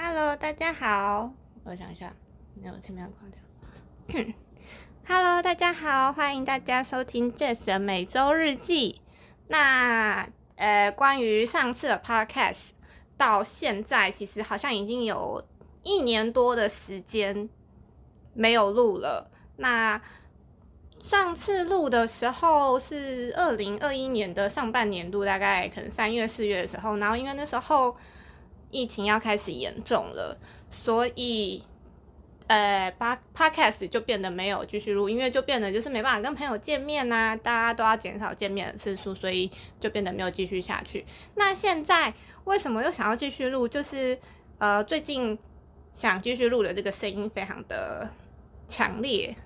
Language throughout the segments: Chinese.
Hello，大家好，我想一下，那我前面要挂掉。Hello，大家好，欢迎大家收听 Jess 的每周日记。那呃，关于上次的 Podcast 到现在，其实好像已经有一年多的时间没有录了。那上次录的时候是二零二一年的上半年度，大概可能三月四月的时候，然后因为那时候疫情要开始严重了，所以呃，八 podcast 就变得没有继续录，因为就变得就是没办法跟朋友见面呐、大家都要减少见面的次数，所以就变得没有继续下去。那现在为什么又想要继续录？就是呃，最近想继续录的这个声音非常的强烈。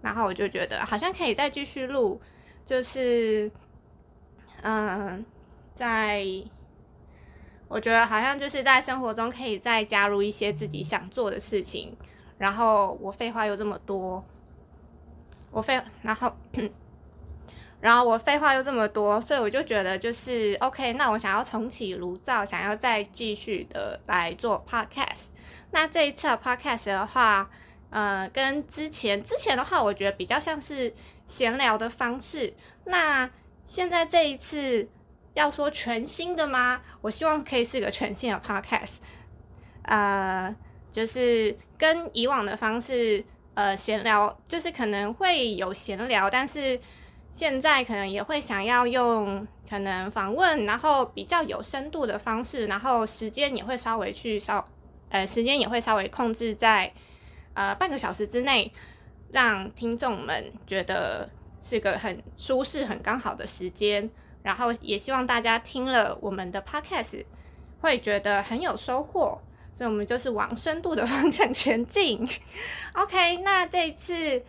然后我就觉得好像可以再继续录，就是，嗯，在我觉得好像就是在生活中可以再加入一些自己想做的事情。然后我废话又这么多，我废，然后，然后我废话又这么多，所以我就觉得就是 OK，那我想要重启炉灶，想要再继续的来做 Podcast。那这一次的 Podcast 的话。呃，跟之前之前的话，我觉得比较像是闲聊的方式。那现在这一次要说全新的吗？我希望可以是个 全新的 podcast。呃，就是跟以往的方式，呃，闲聊，就是可能会有闲聊，但是现在可能也会想要用可能访问，然后比较有深度的方式，然后时间也会稍微去稍，呃，时间也会稍微控制在。呃，半个小时之内，让听众们觉得是个很舒适、很刚好的时间。然后也希望大家听了我们的 podcast 会觉得很有收获。所以，我们就是往深度的方向前进。OK，那这一次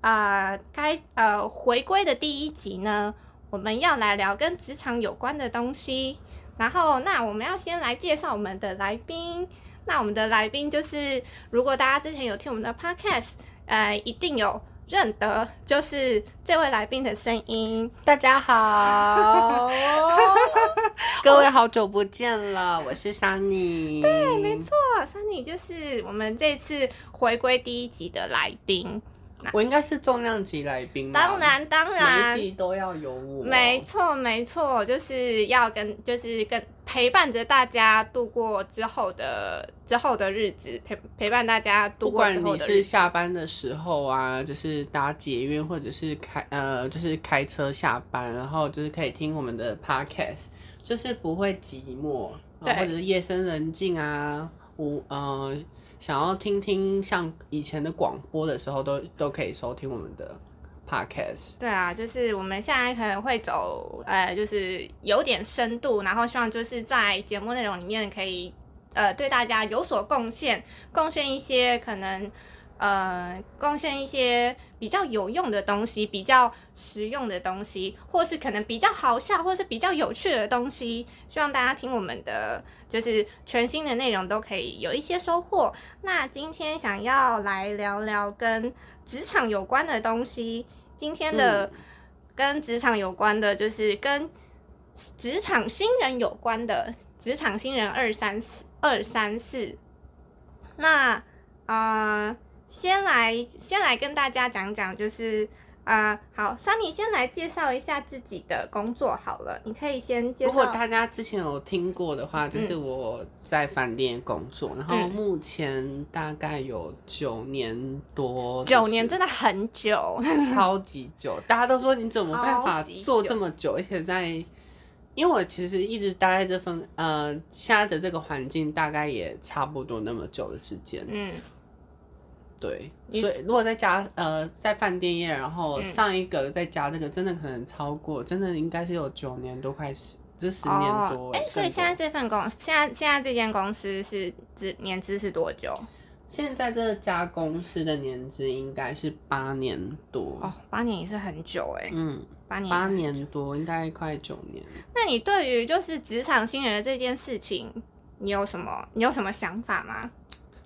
呃，该呃回归的第一集呢，我们要来聊跟职场有关的东西。然后，那我们要先来介绍我们的来宾。那我们的来宾就是，如果大家之前有听我们的 podcast，呃，一定有认得，就是这位来宾的声音。大家好，各位好久不见了，我是 Sunny。对，没错，Sunny 就是我们这次回归第一集的来宾。我应该是重量级来宾，当然当然，每一集都要有我。没错没错，就是要跟就是跟陪伴着大家度过之后的之后的日子，陪陪伴大家度过之后的日子。不管你是下班的时候啊，就是搭捷运或者是开呃就是开车下班，然后就是可以听我们的 podcast，就是不会寂寞，或者是夜深人静啊，无呃。想要听听像以前的广播的时候，都都可以收听我们的 podcast。对啊，就是我们现在可能会走，呃，就是有点深度，然后希望就是在节目内容里面可以，呃，对大家有所贡献，贡献一些可能。呃，贡献一些比较有用的东西，比较实用的东西，或是可能比较好笑，或是比较有趣的东西。希望大家听我们的，就是全新的内容都可以有一些收获。那今天想要来聊聊跟职场有关的东西。今天的跟职场有关的，就是跟职场新人有关的，职场新人二三四二三四。那啊。先来，先来跟大家讲讲，就是啊，好，Sunny 先来介绍一下自己的工作好了。你可以先介绍。如果大家之前有听过的话，就是我在饭店工作，然后目前大概有九年多。九年真的很久，超级久。大家都说你怎么办法做这么久，而且在，因为我其实一直待在这份呃现在的这个环境，大概也差不多那么久的时间。嗯。对，所以如果再加呃，在饭店业，然后上一个再加这个，真的可能超过，真的应该是有九年多，快十，就十年多。哎，所以现在这份公，现在现在这间公司是资年资是多久？现在这家公司的年资应该是八年多。哦，八年也是很久哎。嗯，八年八年多，应该快九年。那你对于就是职场新人的这件事情，你有什么你有什么想法吗？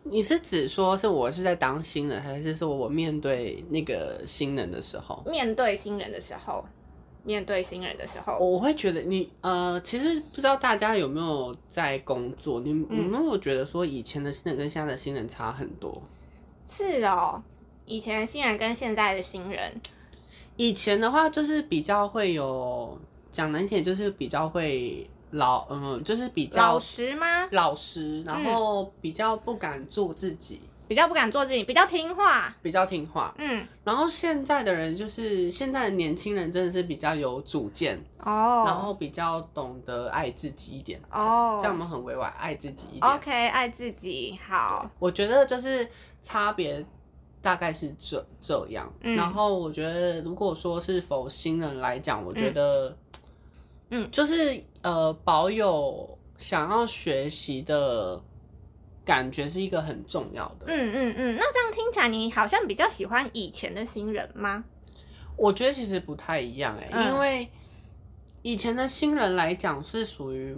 你是指说，是我是在当新人，还是说我面对那个新人的时候？面对新人的时候，面对新人的时候，我会觉得你呃，其实不知道大家有没有在工作，你有没有觉得说以前的新人跟现在的新人差很多？是哦，以前的新人跟现在的新人，以前的话就是比较会有讲难听，就是比较会老，嗯，就是比较老实吗？老实，然后比较不敢做自己。比较不敢做自己，比较听话，比较听话。嗯，然后现在的人就是现在的年轻人，真的是比较有主见哦，然后比较懂得爱自己一点哦，这样我们很委婉，爱自己一点。OK，爱自己好。我觉得就是差别大概是这这样。然后我觉得如果说是否新人来讲，我觉得，嗯，就是呃，保有想要学习的。感觉是一个很重要的。嗯嗯嗯，那这样听起来，你好像比较喜欢以前的新人吗？我觉得其实不太一样哎，因为以前的新人来讲是属于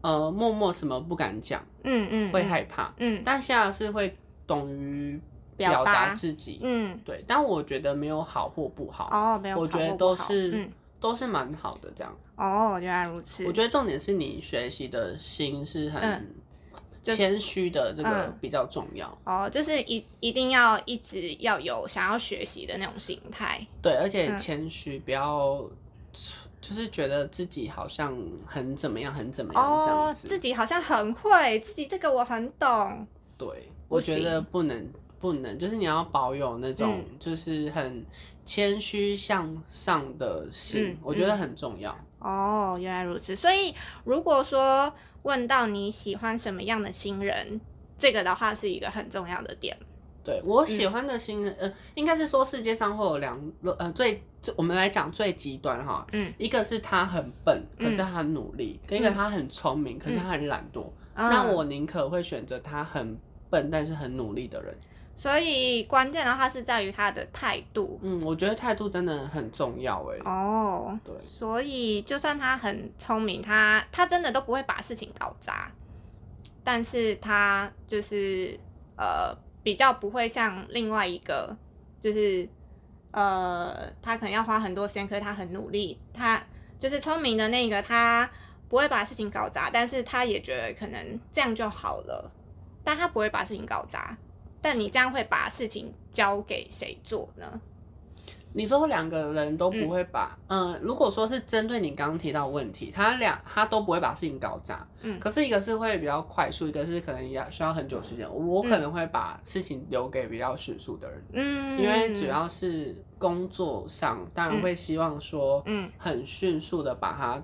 呃默默什么不敢讲，嗯嗯，会害怕，嗯，但现在是会懂于表达自己，嗯，对。但我觉得没有好或不好哦，没有，我觉得都是都是蛮好的这样。哦，原来如此。我觉得重点是你学习的心是很。谦虚的这个比较重要哦，就是一一定要一直要有想要学习的那种心态。对，而且谦虚，不要就是觉得自己好像很怎么样，很怎么样这样子。自己好像很会，自己这个我很懂。对，我觉得不能不能，就是你要保有那种就是很谦虚向上的心，我觉得很重要。哦，原来如此。所以如果说。问到你喜欢什么样的新人，这个的话是一个很重要的点。对我喜欢的新人，呃，应该是说世界上会有两，呃，最我们来讲最极端哈，嗯，一个是他很笨，可是他很努力；，跟一个他很聪明，可是他很懒惰。那我宁可会选择他很笨但是很努力的人。所以关键的话是在于他的态度。嗯，我觉得态度真的很重要哎。哦，对。所以就算他很聪明，他他真的都不会把事情搞砸，但是他就是呃比较不会像另外一个，就是呃他可能要花很多时间，可是他很努力，他就是聪明的那个，他不会把事情搞砸，但是他也觉得可能这样就好了，但他不会把事情搞砸。但你这样会把事情交给谁做呢？你说两个人都不会把，嗯，如果说是针对你刚刚提到问题，他俩他都不会把事情搞砸，嗯，可是一个是会比较快速，一个是可能要需要很久时间。我可能会把事情留给比较迅速的人，嗯，因为主要是工作上，当然会希望说，嗯，很迅速的把它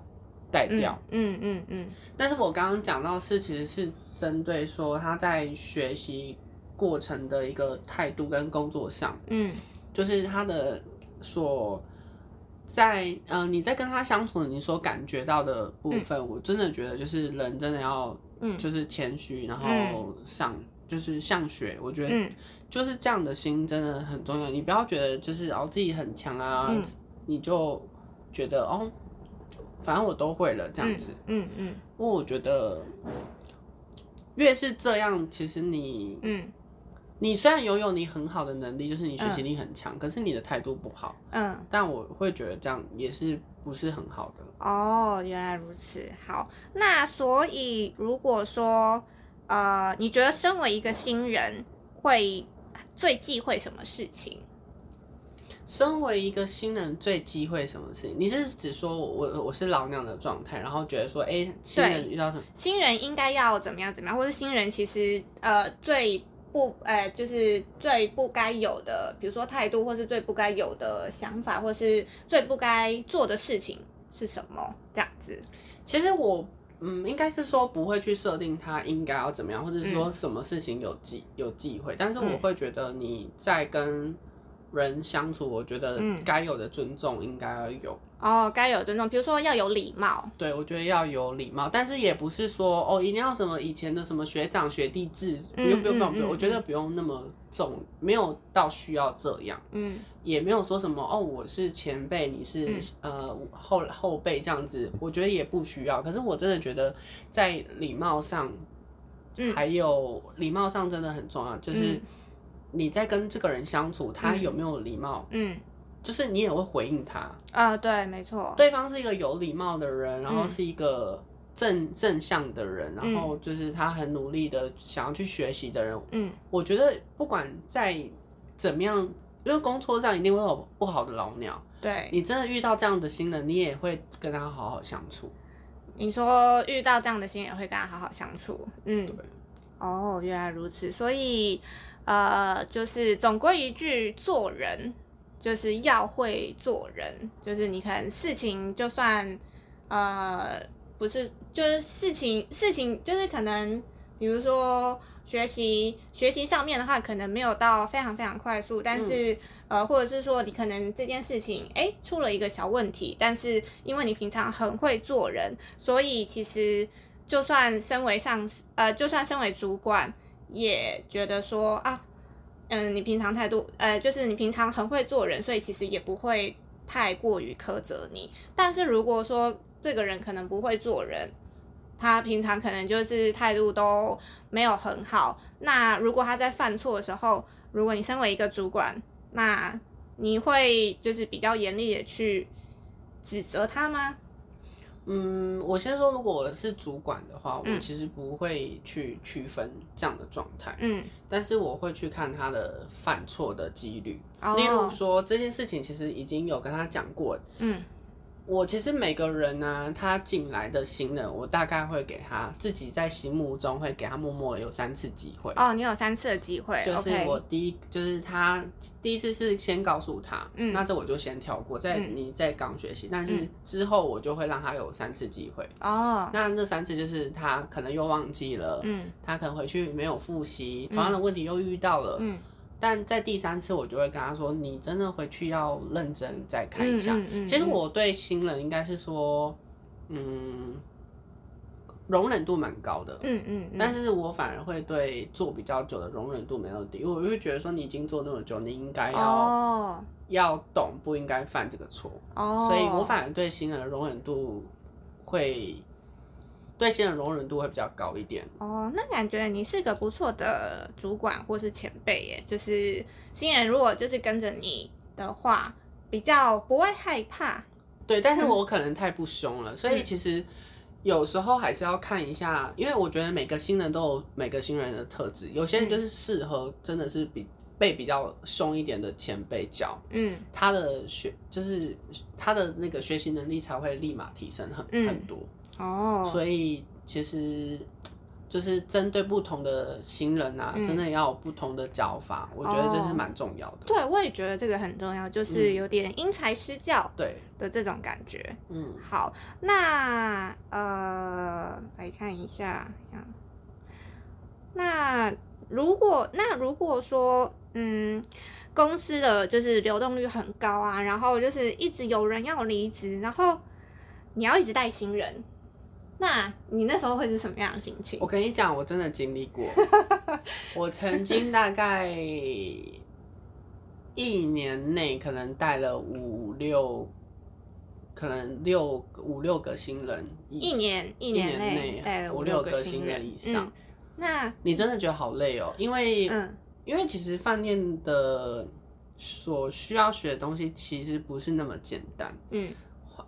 带掉，嗯嗯嗯。但是我刚刚讲到是其实是针对说他在学习。过程的一个态度跟工作上，嗯，就是他的所在，嗯，你在跟他相处，你所感觉到的部分，我真的觉得就是人真的要，嗯，就是谦虚，然后上就是向学，我觉得就是这样的心真的很重要。你不要觉得就是哦自己很强啊，你就觉得哦，反正我都会了这样子，嗯嗯，因为我觉得越是这样，其实你，嗯。你虽然拥有你很好的能力，就是你学习力很强，可是你的态度不好。嗯，但我会觉得这样也是不是很好的。哦，原来如此。好，那所以如果说，呃，你觉得身为一个新人会最忌讳什么事情？身为一个新人最忌讳什么事情？你是指说我我我是老娘的状态，然后觉得说，哎，新人遇到什么？新人应该要怎么样怎么样，或者新人其实呃最。不，哎，就是最不该有的，比如说态度，或是最不该有的想法，或是最不该做的事情是什么？这样子。其实我，嗯，应该是说不会去设定他应该要怎么样，或者说什么事情有忌有忌讳，但是我会觉得你在跟人相处，我觉得该有的尊重应该要有。哦，该有尊重，比如说要有礼貌。对，我觉得要有礼貌，但是也不是说哦，一定要什么以前的什么学长学弟制，不用不用不用不用，我觉得不用那么重，没有到需要这样。嗯，也没有说什么哦，我是前辈，你是呃后后辈这样子，我觉得也不需要。可是我真的觉得在礼貌上，还有礼貌上真的很重要，就是你在跟这个人相处，他有没有礼貌？嗯。就是你也会回应他。啊，对，没错。对方是一个有礼貌的人，然后是一个正正向的人，然后就是他很努力的想要去学习的人。嗯，我觉得不管在怎么样，因为工作上一定会有不好的老鸟。对你真的遇到这样的新人，你也会跟他好好相处。你说遇到这样的新人会跟他好好相处，嗯，对哦，原来如此，所以呃，就是总归一句，做人就是要会做人，就是你可能事情就算呃不是，就是事情事情就是可能，比如说学习学习上面的话，可能没有到非常非常快速，但是。呃，或者是说你可能这件事情哎出了一个小问题，但是因为你平常很会做人，所以其实就算身为上司，呃，就算身为主管，也觉得说啊，嗯，你平常态度，呃，就是你平常很会做人，所以其实也不会太过于苛责你。但是如果说这个人可能不会做人，他平常可能就是态度都没有很好，那如果他在犯错的时候，如果你身为一个主管，那你会就是比较严厉的去指责他吗？嗯，我先说，如果我是主管的话，我其实不会去区分这样的状态。嗯，但是我会去看他的犯错的几率。例如说，这件事情其实已经有跟他讲过。嗯。我其实每个人呢，他进来的新人，我大概会给他自己在心目中会给他默默有三次机会。哦，你有三次的机会，就是我第一，就是他第一次是先告诉他，嗯，那这我就先跳过，在你在刚学习，但是之后我就会让他有三次机会。哦，那这三次就是他可能又忘记了，嗯，他可能回去没有复习，同样的问题又遇到了，嗯。但在第三次，我就会跟他说：“你真的回去要认真再看一下。”其实我对新人应该是说，嗯，容忍度蛮高的。嗯嗯。但是我反而会对做比较久的容忍度没有低，因为我会觉得说你已经做那么久，你应该要要懂，不应该犯这个错。哦。所以我反而对新人的容忍度会。对新人容忍度会比较高一点哦，那感觉你是个不错的主管或是前辈耶。就是新人如果就是跟着你的话，比较不会害怕。对，但是我可能太不凶了，所以其实有时候还是要看一下，因为我觉得每个新人都有每个新人的特质，有些人就是适合真的是比被比较凶一点的前辈教，嗯，他的学就是他的那个学习能力才会立马提升很很多。哦，所以其实就是针对不同的新人啊，真的要有不同的教法，我觉得这是蛮重要的。对，我也觉得这个很重要，就是有点因材施教对的这种感觉。嗯，好，那呃，来看一下，那如果那如果说嗯，公司的就是流动率很高啊，然后就是一直有人要离职，然后你要一直带新人。那你那时候会是什么样的心情？我跟你讲，我真的经历过。我曾经大概一年内可能带了五六，可能六五六个新人。一年一年内带了五六个新人以上。那你真的觉得好累哦？因为嗯，因为其实饭店的所需要学的东西其实不是那么简单。嗯。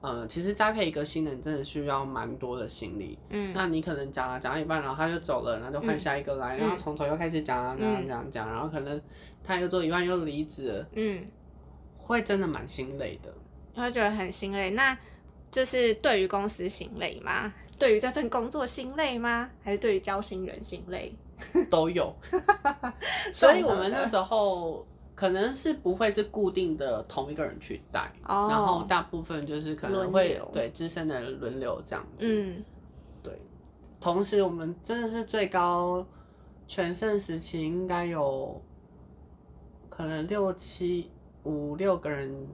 呃，其实栽培一个新人真的需要蛮多的心力。嗯，那你可能讲了讲到一半，然后他就走了，然后就换下一个来，然后从头又开始讲啊讲讲讲，然后可能他又做一半又离职。嗯，会真的蛮心累的。会觉得很心累，那就是对于公司心累吗？对于这份工作心累吗？还是对于交心人心累？都有。所以我们那时候。可能是不会是固定的同一个人去带，然后大部分就是可能会对资深的轮流这样子。嗯，对。同时，我们真的是最高全盛时期，应该有可能六七五六个人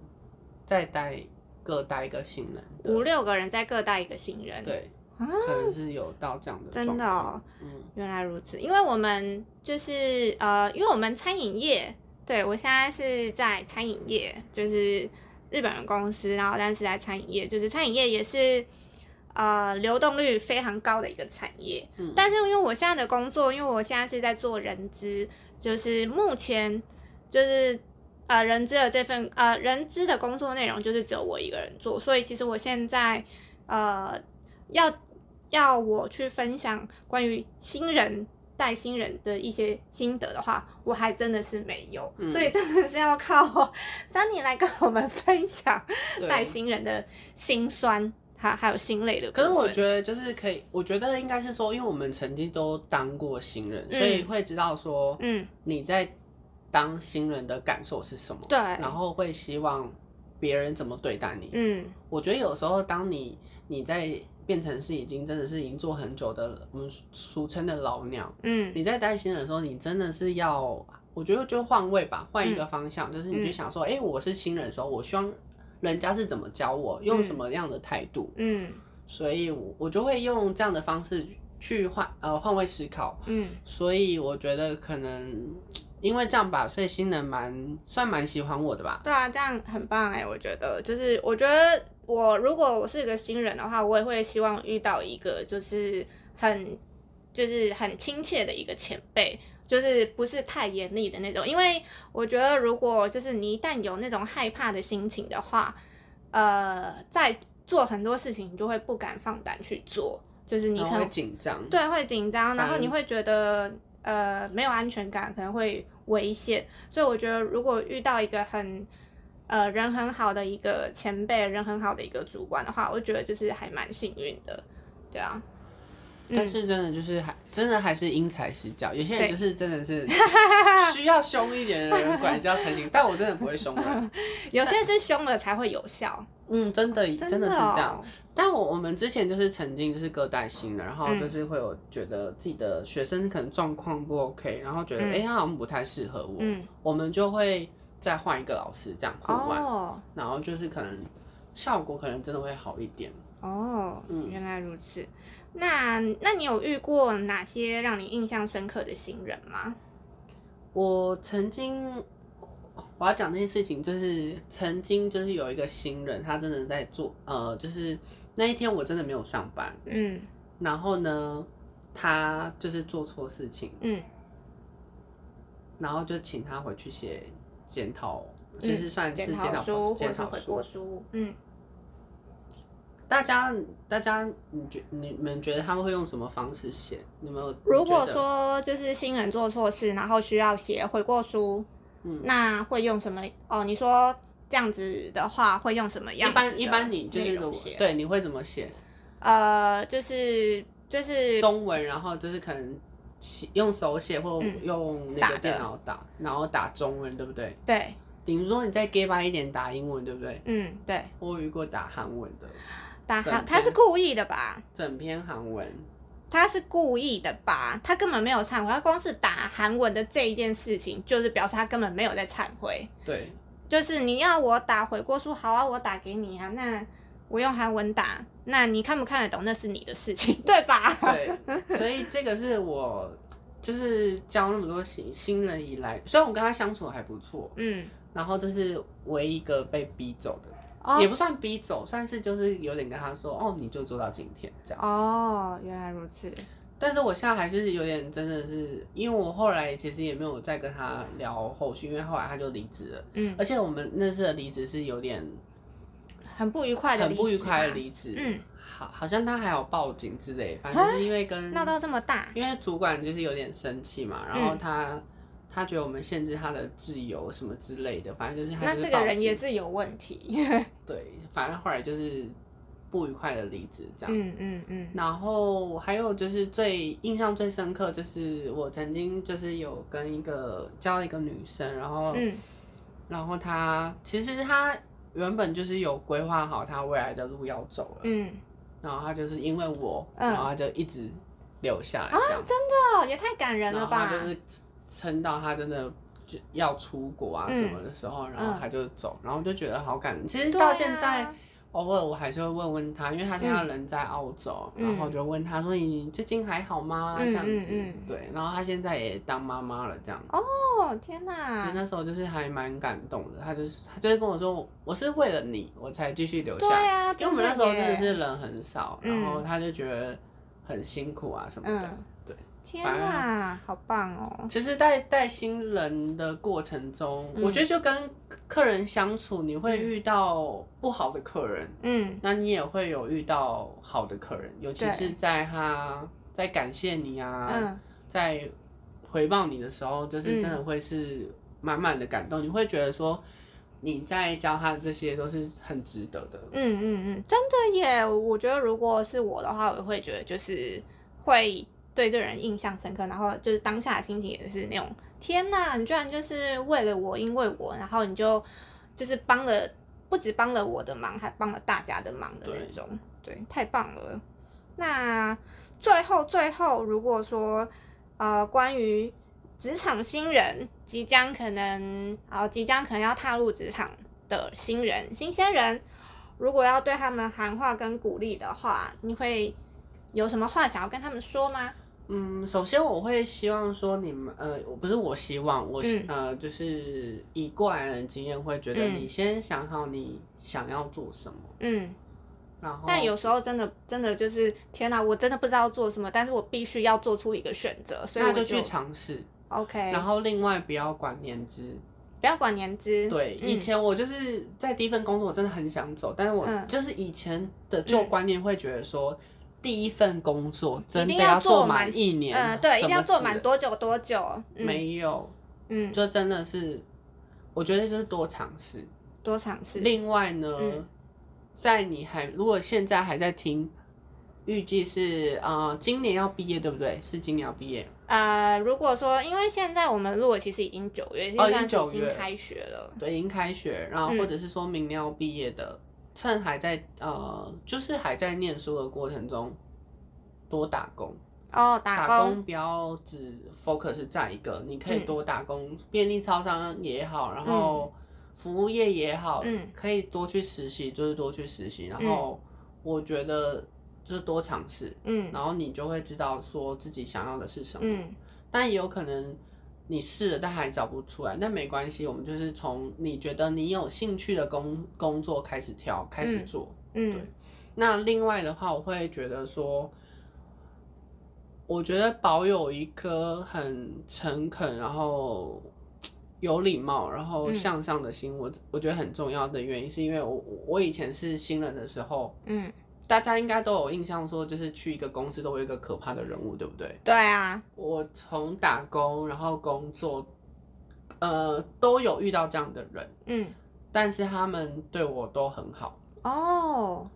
在带，各带一个新人。五六个人在各带一个新人，对，可能是有到这样的。真的，嗯，原来如此。因为我们就是呃，因为我们餐饮业。对，我现在是在餐饮业，就是日本的公司，然后但是在餐饮业，就是餐饮业也是呃流动率非常高的一个产业。嗯，但是因为我现在的工作，因为我现在是在做人资，就是目前就是呃人资的这份呃人资的工作内容就是只有我一个人做，所以其实我现在呃要要我去分享关于新人带新人的一些心得的话，我还真的是没有，所以真的是要靠 三年来跟我们分享带新人的心酸。还还有心累的，可是我觉得就是可以，我觉得应该是说，因为我们曾经都当过新人，所以会知道说，嗯，你在当新人的感受是什么，对，然后会希望别人怎么对待你，嗯，我觉得有时候当你你在变成是已经真的是已经做很久的，我们俗称的老鸟，嗯，你在带新人的时候，你真的是要，我觉得就换位吧，换一个方向，就是你就想说，哎，我是新人的时候，我希望。人家是怎么教我，用什么样的态度？嗯，所以，我我就会用这样的方式去换呃换位思考。嗯，所以我觉得可能因为这样吧，所以新人蛮算蛮喜欢我的吧。对啊，这样很棒哎，我觉得就是我觉得我如果我是一个新人的话，我也会希望遇到一个就是很就是很亲切的一个前辈。就是不是太严厉的那种，因为我觉得如果就是你一旦有那种害怕的心情的话，呃，在做很多事情你就会不敢放胆去做，就是你可能会紧张，对，会紧张，然后你会觉得呃没有安全感，可能会危险。所以我觉得如果遇到一个很呃人很好的一个前辈，人很好的一个主管的话，我觉得就是还蛮幸运的，对啊。但是真的就是还真的还是因材施教，有些人就是真的是 需要凶一点的人管教才行，但我真的不会凶的。有些是凶了才会有效。嗯，真的真的是这样。但我我们之前就是曾经就是各带新的，然后就是会有觉得自己的学生可能状况不 OK，然后觉得哎他好像不太适合我，我们就会再换一个老师这样互换，然后就是可能效果可能真的会好一点。哦，嗯，原来如此。那那你有遇过哪些让你印象深刻的新人吗？我曾经我要讲这件事情，就是曾经就是有一个新人，他真的在做，呃，就是那一天我真的没有上班，嗯，然后呢，他就是做错事情，嗯，然后就请他回去写检讨，就是算是检讨书检讨书，嗯。大家，大家，你觉你们觉得他们会用什么方式写？你们如果说就是新人做错事，然后需要写悔过书，嗯，那会用什么？哦，你说这样子的话会用什么样？一般一般你就是对，你会怎么写？呃，就是就是中文，然后就是可能用手写或用那个电脑打，然后打中文，对不对？对。比如说你再 give 吧一点打英文，对不对？嗯，对。我遇过打韩文的。打韩，他是故意的吧？整篇韩文，他是故意的吧？他根本没有忏悔，他光是打韩文的这一件事情，就是表示他根本没有在忏悔。对，就是你要我打回过书，好啊，我打给你啊。那我用韩文打，那你看不看得懂，那是你的事情，对吧？对，所以这个是我就是教那么多新新人以来，虽然我跟他相处还不错，嗯，然后这是唯一一个被逼走的。也不算逼走，算是就是有点跟他说，哦，你就做到今天这样。哦，原来如此。但是我现在还是有点真的是，因为我后来其实也没有再跟他聊后续，因为后来他就离职了。嗯。而且我们那次的离职是有点很不愉快的，很不愉快的离职。嗯。好，好像他还有报警之类，反正就是因为跟闹到这么大，因为主管就是有点生气嘛，然后他。他觉得我们限制他的自由什么之类的，反正就是那这个人也是有问题。对，反正后来就是不愉快的离职这样。嗯嗯嗯。然后还有就是最印象最深刻，就是我曾经就是有跟一个交了一个女生，然后然后她其实她原本就是有规划好他未来的路要走了。嗯。然后他就是因为我，然后他就一直留下来。啊，真的也太感人了吧！就是。撑到他真的就要出国啊什么的时候，然后他就走，然后就觉得好感人。其实到现在，偶尔我还是会问问他，因为他现在人在澳洲，然后就问他说：“你最近还好吗？”这样子，对。然后他现在也当妈妈了，这样。哦，天哪！其实那时候就是还蛮感动的，他就是他就是跟我说：“我是为了你，我才继续留下。”对啊，因为我们那时候真的是人很少，然后他就觉得很辛苦啊什么的。天哪，好棒哦！其实，在带新人的过程中，我觉得就跟客人相处，你会遇到不好的客人，嗯，那你也会有遇到好的客人，尤其是在他在感谢你啊，在回报你的时候，就是真的会是满满的感动，你会觉得说你在教他的这些都是很值得的。嗯嗯嗯，真的耶！我觉得如果是我的话，我会觉得就是会。对这人印象深刻，然后就是当下的心情也是那种天呐，你居然就是为了我，因为我，然后你就就是帮了，不止帮了我的忙，还帮了大家的忙的那种，对，太棒了。那最后最后，如果说呃，关于职场新人即将可能啊，即将可能要踏入职场的新人、新鲜人，如果要对他们喊话跟鼓励的话，你会有什么话想要跟他们说吗？嗯，首先我会希望说你们，呃，不是我希望，我呃，就是以过来人经验会觉得，你先想好你想要做什么，嗯，然后，但有时候真的真的就是天哪，我真的不知道做什么，但是我必须要做出一个选择，所以我就去尝试，OK，然后另外不要管年资，不要管年资，对，以前我就是在第一份工作，我真的很想走，但是我就是以前的旧观念会觉得说。第一份工作真的要做满一年，嗯，对，一定要做满多久多久？没有，嗯，就真的是，我觉得就是多尝试，多尝试。另外呢，在你还如果现在还在听，预计是呃今年要毕业，对不对？是今年要毕业。呃，如果说因为现在我们录的其实已经九月，哦，已经九月开学了，对，已经开学，然后或者是说明年要毕业的。趁还在呃，就是还在念书的过程中，多打工哦，打工不要只 focus 在一个，你可以多打工，便利超商也好，然后服务业也好，嗯，可以多去实习，就是多去实习，然后我觉得就是多尝试，嗯，然后你就会知道说自己想要的是什么，嗯，但也有可能。你试了，但还找不出来，那没关系，我们就是从你觉得你有兴趣的工工作开始挑，开始做。嗯，对。那另外的话，我会觉得说，我觉得保有一颗很诚恳，然后有礼貌，然后向上的心，我我觉得很重要的原因，是因为我我以前是新人的时候，嗯。大家应该都有印象，说就是去一个公司都会有一个可怕的人物，对不对？对啊，我从打工然后工作，呃，都有遇到这样的人，嗯，但是他们对我都很好哦。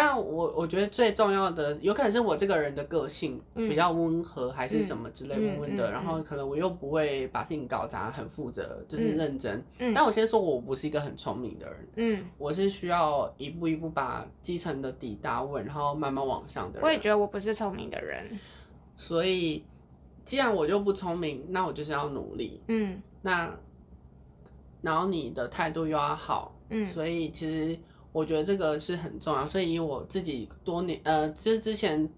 但我我觉得最重要的，有可能是我这个人的个性比较温和，还是什么之类温温的。然后可能我又不会把事情搞砸，很负责，就是认真。但我先说，我不是一个很聪明的人。嗯，我是需要一步一步把基层的底打稳，然后慢慢往上的人。我也觉得我不是聪明的人。所以，既然我就不聪明，那我就是要努力。嗯，那然后你的态度又要好。嗯，所以其实。我觉得这个是很重要，所以以我自己多年呃，之之前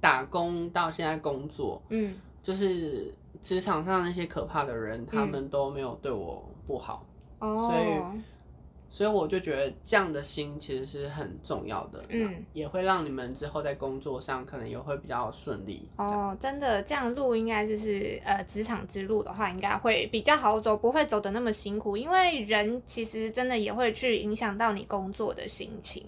打工到现在工作，嗯，就是职场上那些可怕的人，他们都没有对我不好，哦，所以。所以我就觉得这样的心其实是很重要的，嗯，也会让你们之后在工作上可能也会比较顺利。哦，真的，这样路应该就是呃，职场之路的话，应该会比较好走，不会走的那么辛苦。因为人其实真的也会去影响到你工作的心情。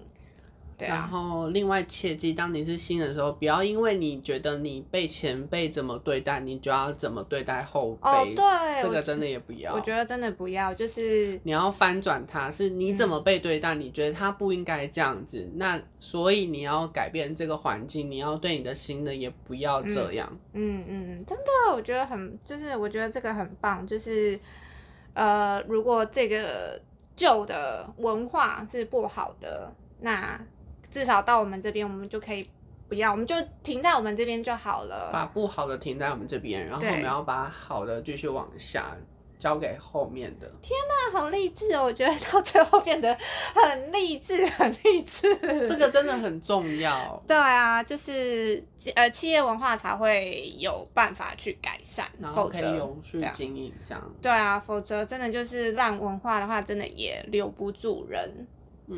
然后，另外切记，当你是新人的时候，不要因为你觉得你被前辈怎么对待，你就要怎么对待后辈。哦，对，这个真的也不要。我觉得真的不要，就是你要翻转他，是你怎么被对待，你觉得他不应该这样子，那所以你要改变这个环境，你要对你的新人也不要这样。嗯嗯，真的，我觉得很，就是我觉得这个很棒，就是呃，如果这个旧的文化是不好的，那。至少到我们这边，我们就可以不要，我们就停在我们这边就好了。把不好的停在我们这边，然后我们要把好的继续往下交给后面的。天哪，好励志哦！我觉得到最后变得很励志，很励志。这个真的很重要。对啊，就是呃，企业文化才会有办法去改善，然后可以永续经营这样。对啊，否则真的就是烂文化的话，真的也留不住人。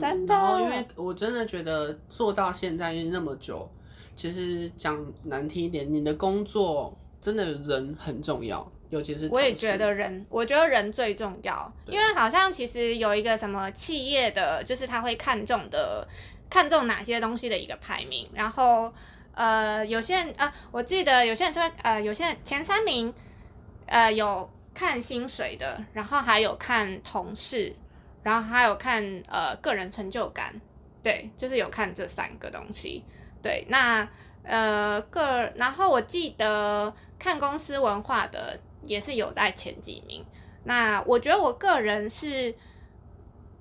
真的，然后因为我真的觉得做到现在那么久，其实讲难听一点，你的工作真的人很重要，尤其是我也觉得人，我觉得人最重要，因为好像其实有一个什么企业的，就是他会看重的，看重哪些东西的一个排名，然后呃，有些人啊，我记得有些人说呃，有些人前三名呃有看薪水的，然后还有看同事，然后还有看呃个人成就感，对，就是有看这三个东西。对，那呃个，然后我记得看公司文化的也是有在前几名。那我觉得我个人是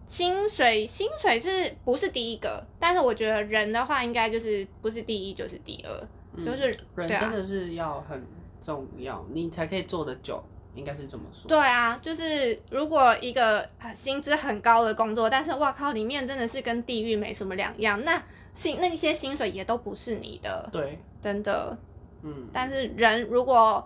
薪水，薪水是不是第一个？但是我觉得人的话，应该就是不是第一就是第二，就是人真的是要很重要，你才可以做得久，应该是这么说。对啊，就是如果一个薪资很高的工作，但是哇靠，里面真的是跟地狱没什么两样，那。薪那些薪水也都不是你的，对，真的，嗯。但是人，如果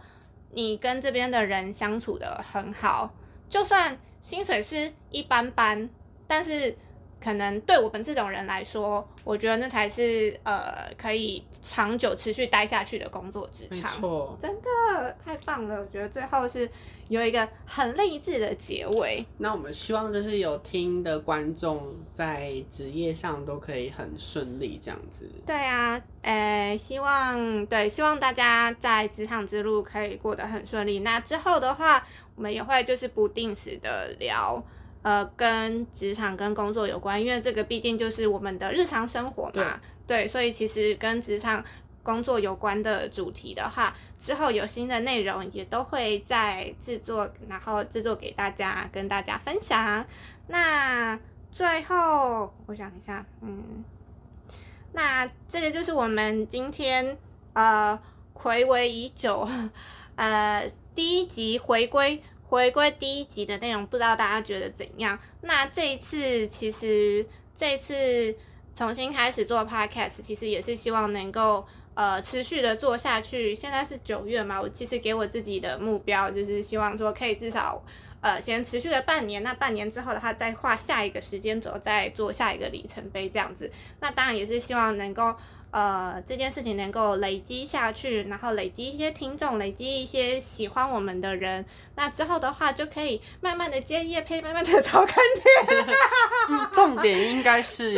你跟这边的人相处的很好，就算薪水是一般般，但是。可能对我们这种人来说，我觉得那才是呃可以长久持续待下去的工作职场。没错，真的太棒了！我觉得最后是有一个很励志的结尾。那我们希望就是有听的观众在职业上都可以很顺利，这样子。对啊，诶，希望对，希望大家在职场之路可以过得很顺利。那之后的话，我们也会就是不定时的聊。呃，跟职场跟工作有关，因为这个毕竟就是我们的日常生活嘛，对，所以其实跟职场工作有关的主题的话，之后有新的内容也都会在制作，然后制作给大家跟大家分享。那最后我想一下，嗯，那这个就是我们今天呃暌违已久，呃第一集回归。回归第一集的内容，不知道大家觉得怎样？那这一次其实这次重新开始做 podcast，其实也是希望能够呃持续的做下去。现在是九月嘛，我其实给我自己的目标就是希望说可以至少呃先持续了半年。那半年之后的话，再画下一个时间轴，再做下一个里程碑这样子。那当然也是希望能够。呃，这件事情能够累积下去，然后累积一些听众，累积一些喜欢我们的人，那之后的话就可以慢慢的接叶配，慢慢的找看点。重点应该是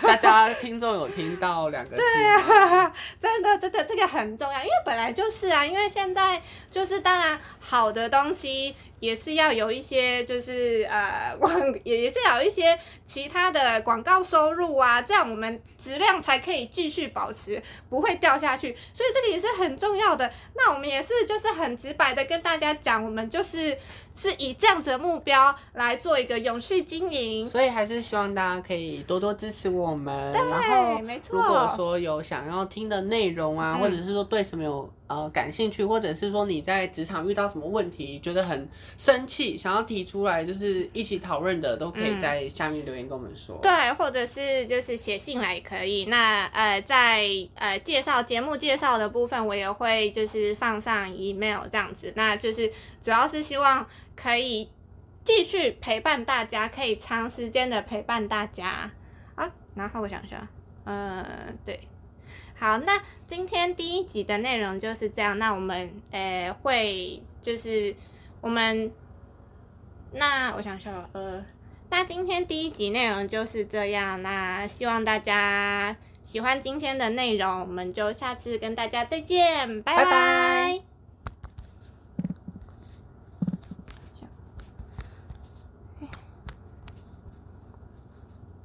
大家听众有听到两个字。对啊，真的真的这个很重要，因为本来就是啊，因为现在就是当然好的东西。也是要有一些，就是呃 广也也是要有一些其他的广告收入啊，这样我们质量才可以继续保持，不会掉下去。所以这个也是很重要的。那我们也是就是很直白的跟大家讲，我们就是是以这样子的目标来做一个永续经营。所以还是希望大家可以多多支持我们。然后，没错。如果说有想要听的内容啊，或者是说对什么有。呃，感兴趣，或者是说你在职场遇到什么问题，觉得很生气，想要提出来，就是一起讨论的，都可以在下面留言跟我们说。对，或者是就是写信来也可以。那呃，在呃介绍节目介绍的部分，我也会就是放上 email 这样子。那就是主要是希望可以继续陪伴大家，可以长时间的陪伴大家啊。然后我想一下，呃，对。好，那今天第一集的内容就是这样。那我们呃会就是我们那我想想呃，那今天第一集内容就是这样。那希望大家喜欢今天的内容，我们就下次跟大家再见，拜拜。